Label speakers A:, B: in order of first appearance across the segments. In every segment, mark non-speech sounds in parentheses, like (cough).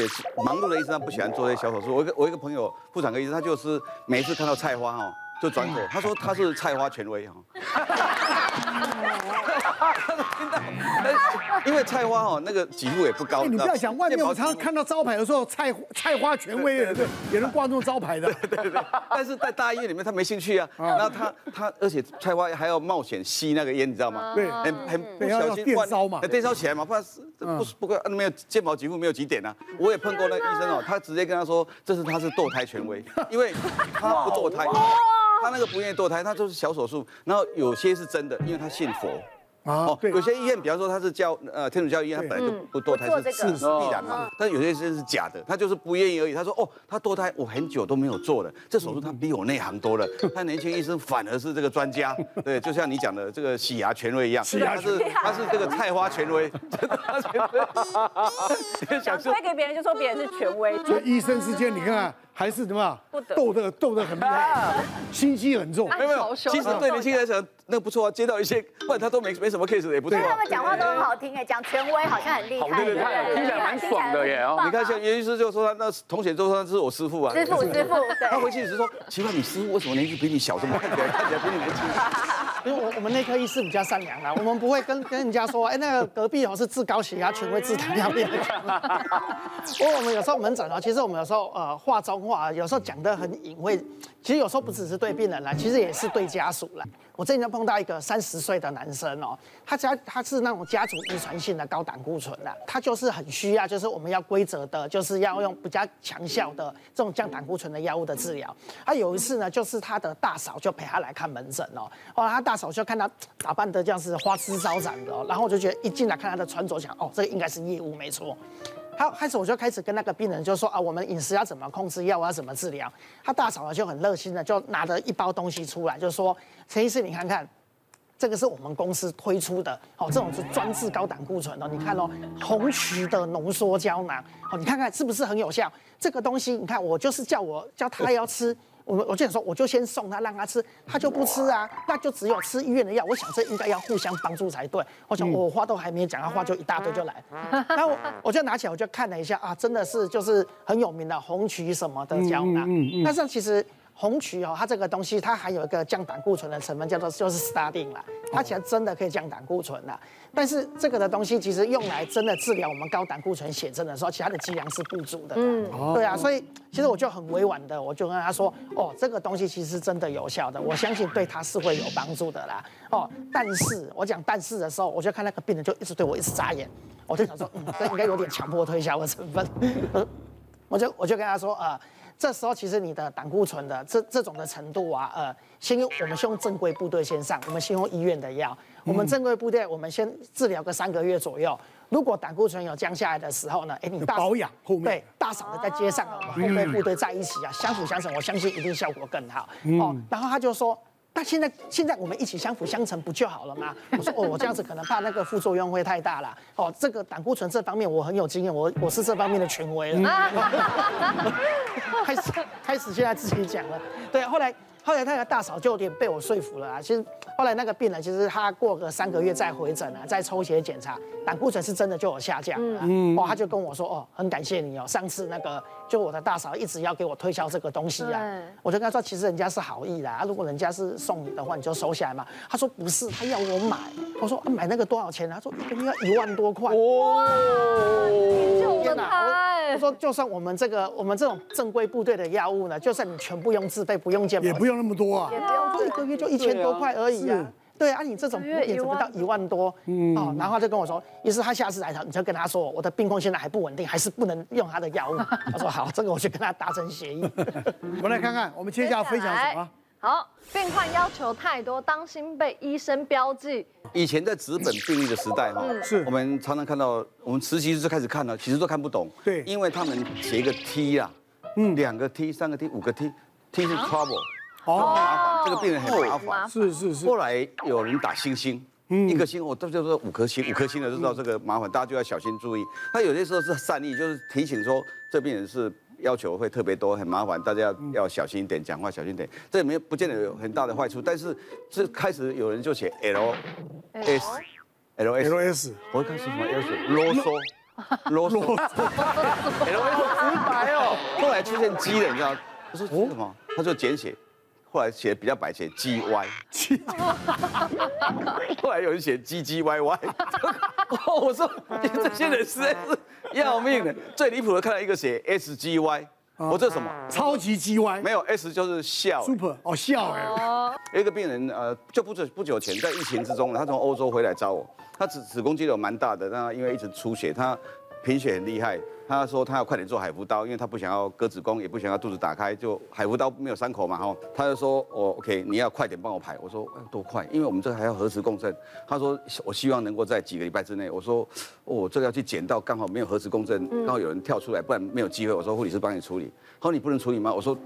A: 也是忙碌的医生，他不喜欢做这些小手术。我一个我一个朋友妇产科医生，他就是每一次看到菜花哦，就转口，他说他是菜花权威哈。(laughs) (laughs) 因为菜花哦，那个几乎也不高。
B: 你不要想外面，我常常看到招牌的时候，菜菜花权威的，对，也能挂这种招牌的。(laughs)
A: 对对对。但是在大医院里面，他没兴趣啊。然后他他，而且菜花还要冒险吸那个烟，你知道吗？
B: 对。
A: 很很不小心
B: 电烧嘛。
A: 电烧起来嘛，不然不不过没有健保几乎没有几点啊。我也碰过那个医生哦，他直接跟他说，这是他是堕胎权威，因为他不堕胎，他那个不愿意堕胎，他就是小手术。然后有些是真的，因为他信佛。哦，有些医院，比方说他是教呃天主教医院，他本来就不堕胎是是必然嘛。但有些是是假的，他就是不愿意而已。他说哦，他堕胎我很久都没有做了，这手术他比我内行多了。(laughs) 他年轻医生反而是这个专家，对，就像你讲的这个洗牙权威一样，他是他是这个菜花权威，权
C: 威。想推给别人就说别人是权威。
B: 所以医生之间你看看。还是什么斗得斗得很厉害，心机很重。
A: 没有没有，其实对年轻人来讲，那个不错啊，接到一些，不然他都没没什么 case 也不错。
D: 他们讲话都很好听哎，讲权威好像很厉害。
E: 对对对，听起来蛮爽的耶。
A: 你看像袁医师就说他那同学就说他是我师傅啊。
D: 师傅师傅，
A: 他回去只是说，奇怪你师傅为什么年纪比你小，这么看起来看起来比你年轻？
F: 因为我我们内科医师比较善良啦，我们不会跟跟人家说，哎，那个隔壁哦是治高血压权威，治糖尿病的。不过我们有时候门诊啊，其实我们有时候呃话中话，有时候讲得很隐晦。其实有时候不只是对病人啦，其实也是对家属啦。我最近就碰到一个三十岁的男生哦，他家他是那种家族遗传性的高胆固醇的，他就是很需要，就是我们要规则的，就是要用比较强效的这种降胆固醇的药物的治疗。他有一次呢，就是他的大嫂就陪他来看门诊哦，后来他大嫂就看他打扮的这样是花枝招展的，然后我就觉得一进来看他的穿着，想哦，这个应该是业务没错。好开始我就开始跟那个病人就说啊，我们饮食要怎么控制，药要怎么治疗。他大嫂呢就很热心的就拿着一包东西出来，就说陈医师你看看，这个是我们公司推出的，哦，这种是专治高胆固醇的，你看哦，红曲的浓缩胶囊，哦，你看看是不是很有效？这个东西你看我就是叫我叫他要吃。我我就想说，我就先送他，让他吃，他就不吃啊，那就只有吃医院的药。我想这应该要互相帮助才对。我想我话都还没讲，他话就一大堆就来。(laughs) 然后我就拿起来，我就看了一下啊，真的是就是很有名的红曲什么的胶囊。但是其实红曲哦，它这个东西它还有一个降胆固醇的成分，叫做就是 statin 啦，它其实真的可以降胆固醇的。但是这个的东西其实用来真的治疗我们高胆固醇血症的时候，其他的剂量是不足的。嗯，对啊，所以其实我就很委婉的，我就跟他说，哦，这个东西其实真的有效的，我相信对他是会有帮助的啦。哦，但是我讲但是的时候，我就看那个病人就一直对我一直眨眼，我就想说，嗯，这应该有点强迫推销的成分。(laughs) 我就我就跟他说，呃。这时候其实你的胆固醇的这这种的程度啊，呃，先用我们先用正规部队先上，我们先用医院的药，我们正规部队我们先治疗个三个月左右，如果胆固醇有降下来的时候呢，哎，你大
B: 保养后面。
F: 对大嫂的在街上，我们后面部队在一起啊，相辅相成，我相信一定效果更好。哦。然后他就说。那现在现在我们一起相辅相成不就好了吗？(laughs) 我说哦，我这样子可能怕那个副作用会太大了。哦，这个胆固醇这方面我很有经验，我我是这方面的权威了。(laughs) 开始开始现在自己讲了，对，后来。后来他的大嫂就有点被我说服了啊。其实后来那个病人，其实他过个三个月再回诊啊，再抽血检查，胆固醇是真的就有下降了。嗯，哦，他就跟我说，哦，很感谢你哦，上次那个就我的大嫂一直要给我推销这个东西啊，我就跟她说，其实人家是好意的啊，如果人家是送你的话，你就收下来嘛。她说不是，她要我买。我说啊，买那个多少钱？她说一个要一万多块。哇，
C: 天哪！
F: 我说：“就算我们这个我们这种正规部队的药物呢，就算你全部用自费，不用健保，
B: 也不用那么多啊，
F: 也不用说一个月就一千多块而已啊。对啊，你这种也只不到一万多？嗯，哦，然后他就跟我说，意思他下次来他，你就跟他说，我的病况现在还不稳定，还是不能用他的药物。他说好，这个我去跟他达成协议。(laughs)
B: 我们来看看，我们接下来分享什么？
C: 好，病患要求太多，当心被医生标记。”
A: 以前在纸本病历的时代哈，是我们常常看到，我们实习时就开始看了，其实都看不懂。
B: 对，
A: 因为他们写一个 T 啊，嗯，两个 T，三个 T，五个 T，T 是 trouble，哦，麻烦，这个病人很麻烦。
B: 是是是。
A: 后来有人打星星，一颗星，我这就是五颗星，五颗星的就知道这个麻烦，大家就要小心注意。他有些时候是善意，就是提醒说这病人是。要求会特别多，很麻烦，大家要要小心一点，讲话小心点。这也没不见得有很大的坏处，但是这开始有人就写 L S L
B: S，L S，
A: 我开始什么 L S (laughs) 啰嗦啰嗦，L S (laughs) 来出现 G 了，你知道？他说什么？他就简写，后来写比较白，写 G Y。(laughs) 后来有人写 G G Y Y。我说这些人实在是要命的。最离谱的看到一个写 S G Y，我这什么？
B: 超级 G Y。
A: 没有 S 就是笑。
B: Super 哦笑哎。
A: 有一个病人呃，就不久不久前在疫情之中，他从欧洲回来找我，他子子宫肌瘤蛮大的，但他因为一直出血，他贫血很厉害。他说他要快点做海扶刀，因为他不想要割子宫，也不想要肚子打开，就海扶刀没有伤口嘛，哈。他就说，哦，OK，你要快点帮我排。我说多快？因为我们这还要核磁共振。他说我希望能够在几个礼拜之内。我说哦，这个要去捡到刚好没有核磁共振，刚好有人跳出来，不然没有机会。我说护理师帮你处理。他说你不能处理吗？我说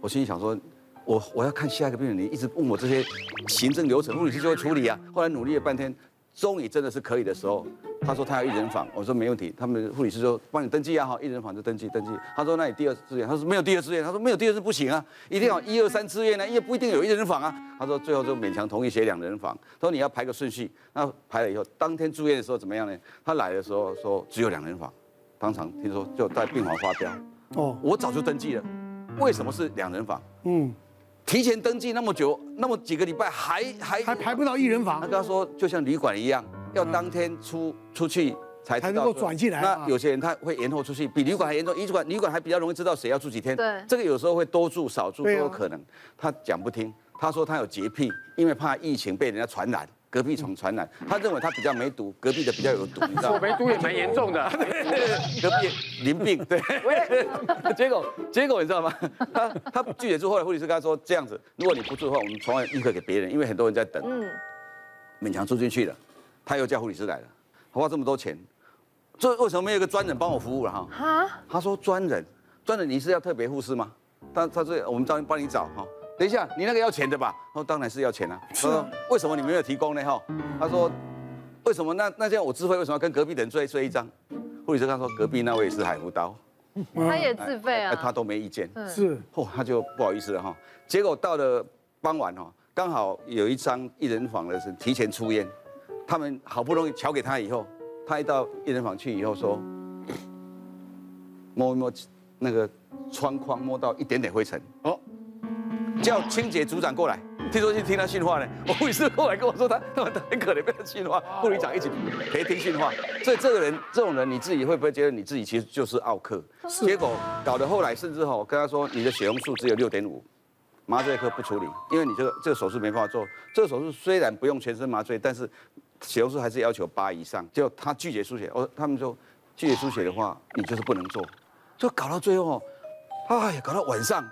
A: 我心里想说，我我要看下一个病人，你一直问我这些行政流程，护理师就会处理啊。后来努力了半天。终于真的是可以的时候，他说他要一人房，我说没问题。他们护理师说帮你登记啊，好，一人房就登记登记。他说那你第二志愿，他说没有第二志愿，他说没有第二志愿不行啊，一定要一二三志愿呢，因为不一定有一人房啊。他说最后就勉强同意写两人房。他说你要排个顺序，那排了以后，当天住院的时候怎么样呢？他来的时候说只有两人房，当场听说就在病房发飙。哦，我早就登记了，为什么是两人房？嗯。提前登记那么久，那么几个礼拜还还
B: 还排不到一人房。
A: 他跟他说，就像旅馆一样，要当天出出去才
B: 才能够转进来。
A: 那有些人他会延后出去，比旅馆还严重。旅馆旅馆还比较容易知道谁要住几天。
C: 对，
A: 这个有时候会多住少住都有可能。他讲不听，他说他有洁癖，因为怕疫情被人家传染。隔壁床传染，他认为他比较没毒，隔壁的比较有毒，(laughs) 你知道吗？
E: 我没毒也蛮严重的，(laughs)
A: 隔壁淋病，对。(laughs) 结果结果你知道吗？他他拒绝住，后来护理师跟他说这样子，如果你不住的话，我们床位立刻给别人，因为很多人在等。嗯。勉强住进去了，他又叫护理师来了，花这么多钱，这为什么没有一个专人帮我服务了哈？哈？他说专人，专人你是要特别护士吗？他他说我们专门帮你找哈。等一下，你那个要钱的吧？他说当然是要钱啊。他说为什么你没有提供呢？哈，他说为什么？那那这样我自费为什么要跟隔壁的人睡睡一张？护理师他说隔壁那位是海扶刀，
C: 他也自费啊，
A: 他都没意见。
B: 是，
A: 哦，他就不好意思了哈。结果到了傍晚哈，刚好有一张一人房的是提前出院，他们好不容易瞧给他以后，他一到一人房去以后说摸一摸那个窗框，摸到一点点灰尘哦。叫清洁组长过来，听说去听他训话呢。(laughs) 我护士后来跟我说他，他 (laughs) 他很可怜，被他训话，护理长一起陪听训话。所以这个人，这种人，你自己会不会觉得你自己其实就是奥克？结果搞得后来甚至吼跟他说，你的血红素只有六点五，麻醉科不处理，因为你这个这个手术没办法做。这个手术虽然不用全身麻醉，但是血红素还是要求八以上。就他拒绝输血，哦，他们说拒绝输血的话，你就是不能做。就搞到最后，哎呀，搞到晚上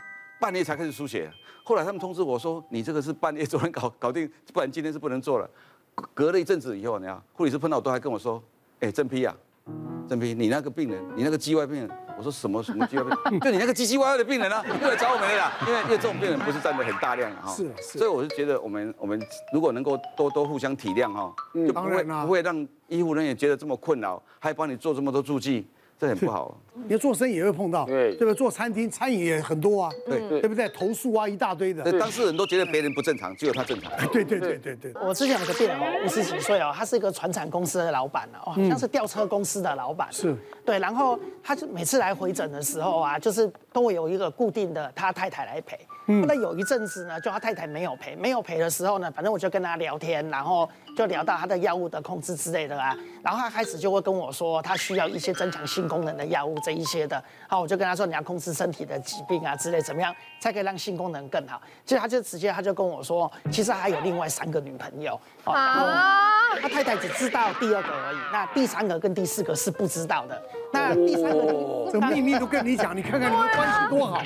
A: 半夜才开始输血。后来他们通知我说：“你这个是半夜就能搞 (laughs) 搞定，不然今天是不能做了。”隔了一阵子以后，你看护理师碰到我都还跟我说：“哎，郑批啊，郑批，你那个病人，你那个 GY 病人，我说什么什么 GY 病人？(laughs) 就你那个 GGY 的病人啊，又来找我们了啦。(laughs) 因为因为这种病人不是占的很大量哈，是是。所以我是觉得我们我们如果能够多多互相体谅哈，就不会不会让医护人员觉得这么困扰，还帮你做这么多注记。”这很不好，(laughs)
B: 你要做生意也会碰到，对对不对？做餐厅餐饮也很多啊，对对不对？投诉啊一大堆的，
A: 当事人都觉得别人不正常，只有他正常。(laughs)
B: 对对对对对。
F: 我之前有个病人哦，五十几岁哦，他是一个船产公司的老板哦，好像是吊车公司的老板。是。对，然后他就每次来回诊的时候啊，就是都会有一个固定的他太太来陪。嗯。那有一阵子呢，就他太太没有陪，没有陪的时候呢，反正我就跟他聊天，然后。就聊到他的药物的控制之类的啊，然后他开始就会跟我说，他需要一些增强性功能的药物这一些的，好，我就跟他说，你要控制身体的疾病啊之类，怎么样才可以让性功能更好？其实他就直接他就跟我说，其实他还有另外三个女朋友，啊，他太太只知道第二个而已，那第三个跟第四个是不知道的。那第三个，
B: 哦、这秘密都跟你讲，你看看你们关系多好。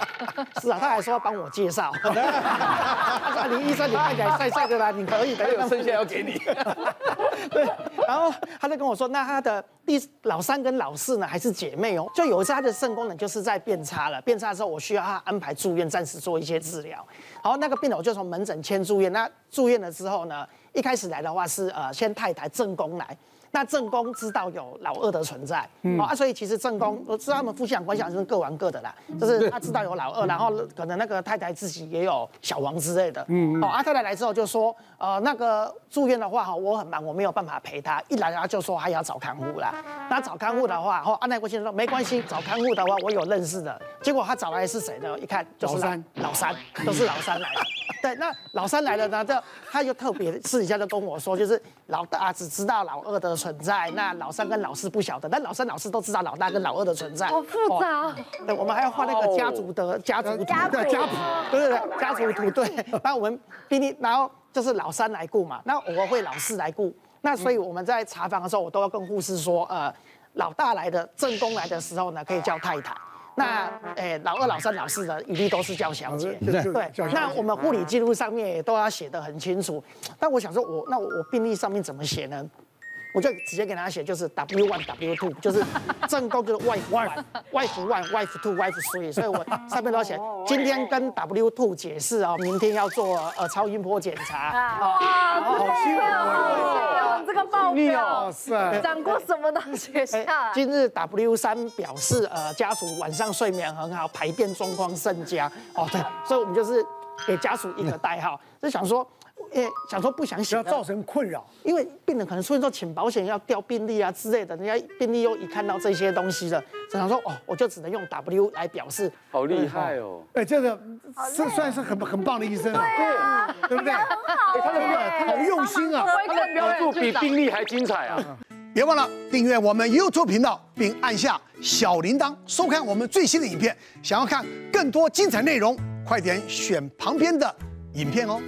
B: (laughs)
F: 是啊，他还说要帮我介绍。他说李医生，你看起来帅帅的啦，你可以的，
A: 有剩下要给你。(laughs)
F: 对，然后他就跟我说，那他的第老三跟老四呢，还是姐妹哦。就有一次他的肾功能就是在变差了，变差之后我需要他安排住院，暂时做一些治疗。然后那个病人我就从门诊签住院。那住院了之后呢，一开始来的话是呃先太太正宫来。那正宫知道有老二的存在，哦啊，所以其实正宫我知道他们夫妻俩关系好像是各玩各的啦，就是他知道有老二，然后可能那个太太自己也有小王之类的，嗯，哦，阿太太来之后就说，呃，那个住院的话哈，我很忙，我没有办法陪他，一来他就说还要找看护啦，那找看护的话，哦，阿奈国先生说没关系，找看护的话我有认识的，结果他找来是谁呢？一看就是老三，老三都是老三来的，(laughs) 对，那老三来了呢，这他就特别私底下就跟我说，就是老大只知道老二的。存在，那老三跟老四不晓得，但老三老四都知道老大跟老二的存在。
C: 好复杂。
F: 对，我们还要画那个家族的家族图，
D: 家
F: 对家谱，对对对，家族图对。(laughs) 那我们病历，然后就是老三来顾嘛，那偶尔会老四来顾。那所以我们在查房的时候，我都要跟护士说，呃，老大来的正宫来的时候呢，可以叫太太。那诶，老二、老三、老四的一律都是叫小姐。对，那我们护理记录上面也都要写得很清楚。但我想说我，我那我我病历上面怎么写呢？我就直接给他写，就是 W one W two，就是正宫就是 wife (laughs) one，wife one wife two wife three，所以我上面都要写，今天跟 W two 解释哦，明天要做呃超音波检查。
C: 哇，好辛苦哦，这个报表，讲过什么东西？
F: 今日 W 三表示呃家属晚上睡眠很好，排便状况甚佳。哦，对，所以我们就是给家属一个代号，就想说。诶，想说不想写，
B: 不要造成困扰，
F: 因为病人可能出现说请保险要调病历啊之类的，人家病历又一看到这些东西了，就想说哦，我就只能用 W 来表示。
E: 好厉害哦！
B: 哎，这个是算是很很棒的医生啊，对，对不对？很好，他的好用心啊，
E: 他的描述比病历还精彩啊！
G: 别忘了订阅我们 YouTube 频道，并按下小铃铛，收看我们最新的影片。想要看更多精彩内容，快点选旁边的影片哦。